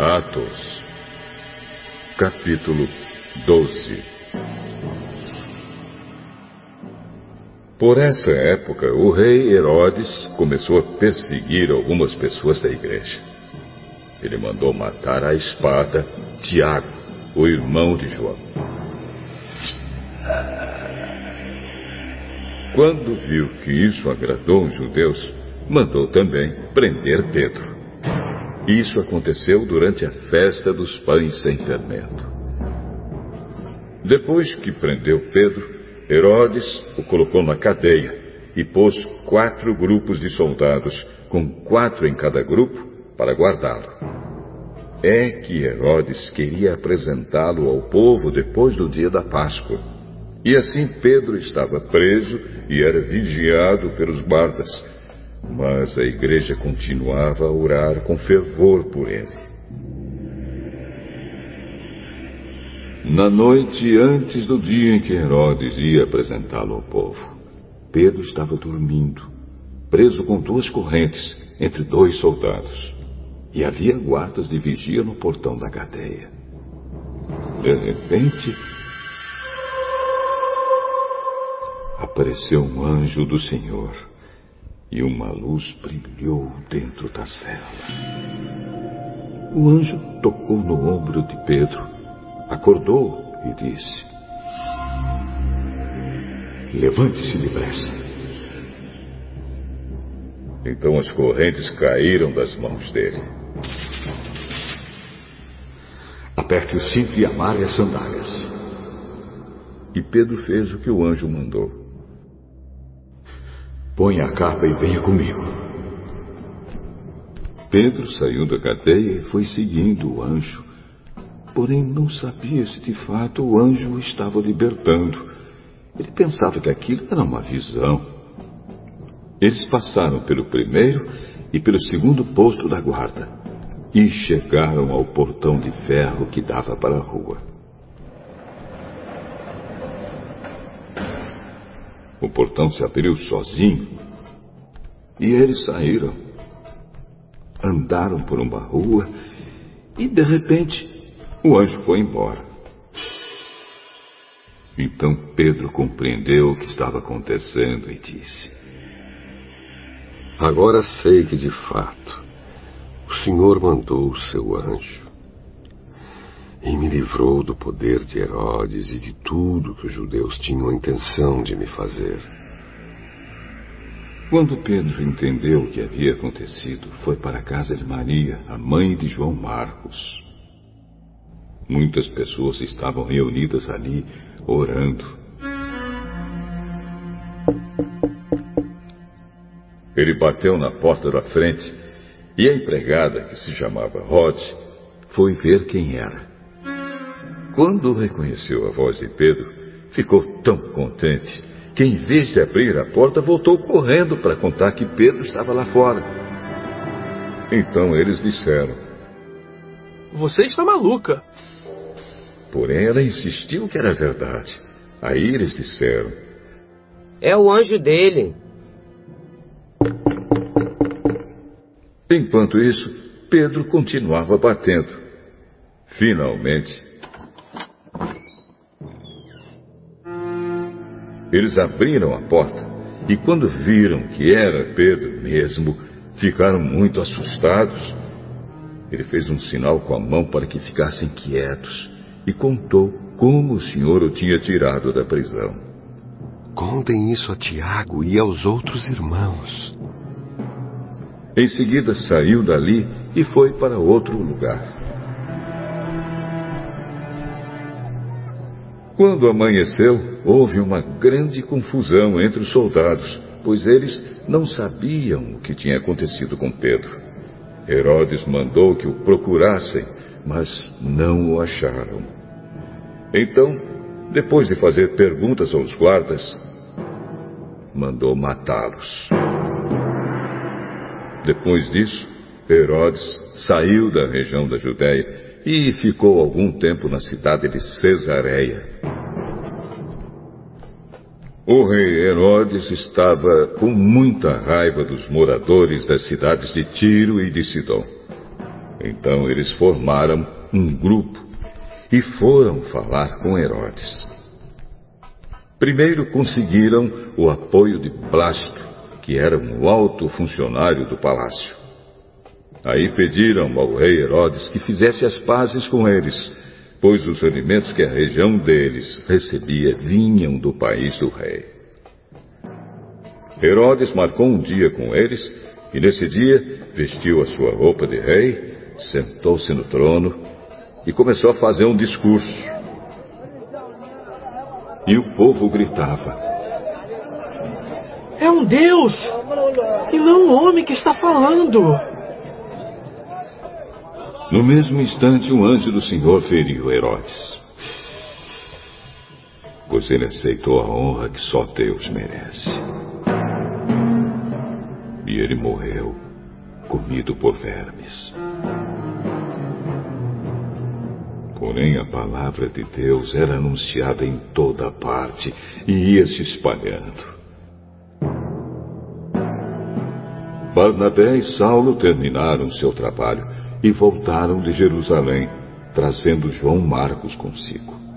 Atos, capítulo 12 Por essa época, o rei Herodes começou a perseguir algumas pessoas da igreja. Ele mandou matar à espada Tiago, o irmão de João. Quando viu que isso agradou os judeus, mandou também prender Pedro. Isso aconteceu durante a festa dos pães sem fermento. Depois que prendeu Pedro, Herodes o colocou na cadeia e pôs quatro grupos de soldados, com quatro em cada grupo, para guardá-lo. É que Herodes queria apresentá-lo ao povo depois do dia da Páscoa. E assim Pedro estava preso e era vigiado pelos guardas mas a igreja continuava a orar com fervor por ele. Na noite antes do dia em que Herodes ia apresentá-lo ao povo, Pedro estava dormindo, preso com duas correntes entre dois soldados. E havia guardas de vigia no portão da cadeia. De repente, apareceu um anjo do Senhor e uma luz brilhou dentro da cela. O anjo tocou no ombro de Pedro, acordou e disse: Levante-se depressa. Então as correntes caíram das mãos dele. Aperte o cinto e amarre as sandálias. E Pedro fez o que o anjo mandou. Ponha a capa e venha comigo. Pedro saiu da cadeia e foi seguindo o anjo. Porém, não sabia se de fato o anjo o estava libertando. Ele pensava que aquilo era uma visão. Eles passaram pelo primeiro e pelo segundo posto da guarda e chegaram ao portão de ferro que dava para a rua. O portão se abriu sozinho e eles saíram. Andaram por uma rua e, de repente, o anjo foi embora. Então Pedro compreendeu o que estava acontecendo e disse: Agora sei que, de fato, o Senhor mandou o seu anjo e me livrou do poder de Herodes e de tudo que os judeus tinham a intenção de me fazer. Quando Pedro entendeu o que havia acontecido, foi para a casa de Maria, a mãe de João Marcos. Muitas pessoas estavam reunidas ali, orando. Ele bateu na porta da frente e a empregada, que se chamava Rod, foi ver quem era. Quando reconheceu a voz de Pedro, ficou tão contente que, em vez de abrir a porta, voltou correndo para contar que Pedro estava lá fora. Então eles disseram: Você está maluca. Porém, ela insistiu que era verdade. Aí eles disseram: É o anjo dele. Enquanto isso, Pedro continuava batendo. Finalmente, Eles abriram a porta e, quando viram que era Pedro mesmo, ficaram muito assustados. Ele fez um sinal com a mão para que ficassem quietos e contou como o Senhor o tinha tirado da prisão. Contem isso a Tiago e aos outros irmãos. Em seguida saiu dali e foi para outro lugar. Quando amanheceu, houve uma grande confusão entre os soldados, pois eles não sabiam o que tinha acontecido com Pedro. Herodes mandou que o procurassem, mas não o acharam. Então, depois de fazer perguntas aos guardas, mandou matá-los. Depois disso, Herodes saiu da região da Judéia e ficou algum tempo na cidade de Cesareia. O rei Herodes estava com muita raiva dos moradores das cidades de Tiro e de Sidom. Então eles formaram um grupo e foram falar com Herodes. Primeiro conseguiram o apoio de Blasto, que era um alto funcionário do palácio. Aí pediram ao rei Herodes que fizesse as pazes com eles, pois os alimentos que a região deles recebia vinham do país do rei. Herodes marcou um dia com eles e nesse dia vestiu a sua roupa de rei, sentou-se no trono e começou a fazer um discurso. E o povo gritava: É um Deus! E não um homem que está falando! No mesmo instante, um anjo do Senhor feriu Herodes. Pois ele aceitou a honra que só Deus merece. E ele morreu, comido por vermes. Porém, a palavra de Deus era anunciada em toda parte e ia se espalhando. Barnabé e Saulo terminaram seu trabalho e voltaram de Jerusalém, trazendo João Marcos consigo.